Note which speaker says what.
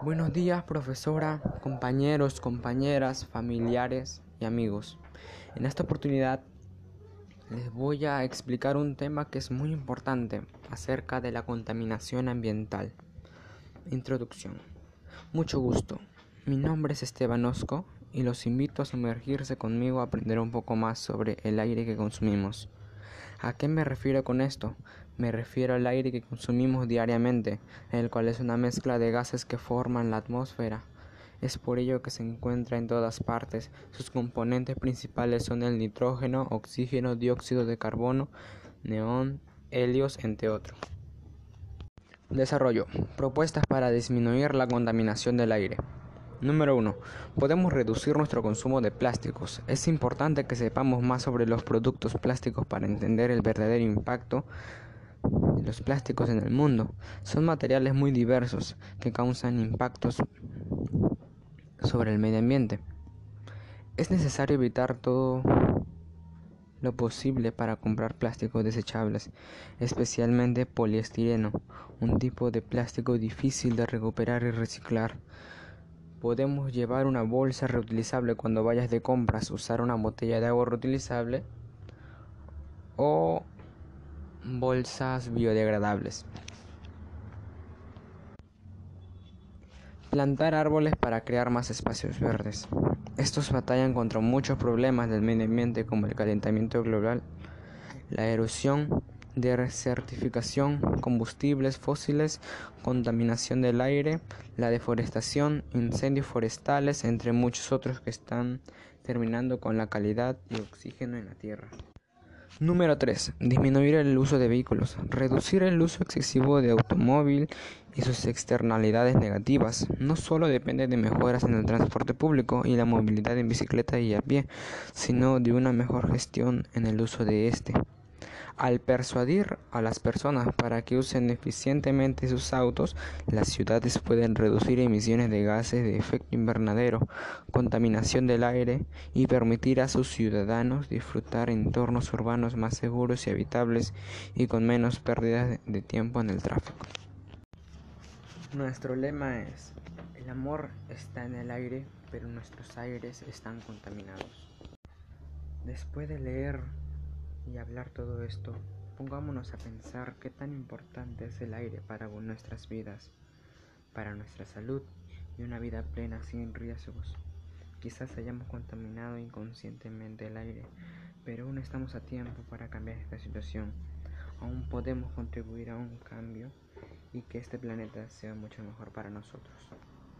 Speaker 1: Buenos días, profesora, compañeros, compañeras, familiares y amigos. En esta oportunidad les voy a explicar un tema que es muy importante acerca de la contaminación ambiental. Introducción. Mucho gusto. Mi nombre es Esteban Osco y los invito a sumergirse conmigo a aprender un poco más sobre el aire que consumimos. ¿A qué me refiero con esto? Me refiero al aire que consumimos diariamente, el cual es una mezcla de gases que forman la atmósfera. Es por ello que se encuentra en todas partes. Sus componentes principales son el nitrógeno, oxígeno, dióxido de carbono, neón, helios, entre otros. Desarrollo. Propuestas para disminuir la contaminación del aire. Número 1. Podemos reducir nuestro consumo de plásticos. Es importante que sepamos más sobre los productos plásticos para entender el verdadero impacto de los plásticos en el mundo. Son materiales muy diversos que causan impactos sobre el medio ambiente. Es necesario evitar todo lo posible para comprar plásticos desechables, especialmente poliestireno, un tipo de plástico difícil de recuperar y reciclar. Podemos llevar una bolsa reutilizable cuando vayas de compras, usar una botella de agua reutilizable o bolsas biodegradables. Plantar árboles para crear más espacios verdes. Estos batallan contra muchos problemas del medio ambiente como el calentamiento global, la erosión desertificación, combustibles fósiles, contaminación del aire, la deforestación, incendios forestales, entre muchos otros que están terminando con la calidad y oxígeno en la Tierra. Número 3. Disminuir el uso de vehículos. Reducir el uso excesivo de automóvil y sus externalidades negativas. No solo depende de mejoras en el transporte público y la movilidad en bicicleta y a pie, sino de una mejor gestión en el uso de este. Al persuadir a las personas para que usen eficientemente sus autos, las ciudades pueden reducir emisiones de gases de efecto invernadero, contaminación del aire y permitir a sus ciudadanos disfrutar entornos urbanos más seguros y habitables y con menos pérdidas de tiempo en el tráfico. Nuestro lema es, el amor está en el aire, pero nuestros aires están contaminados. Después de leer y hablar todo esto, pongámonos a pensar qué tan importante es el aire para nuestras vidas, para nuestra salud y una vida plena sin riesgos. Quizás hayamos contaminado inconscientemente el aire, pero aún estamos a tiempo para cambiar esta situación. Aún podemos contribuir a un cambio y que este planeta sea mucho mejor para nosotros.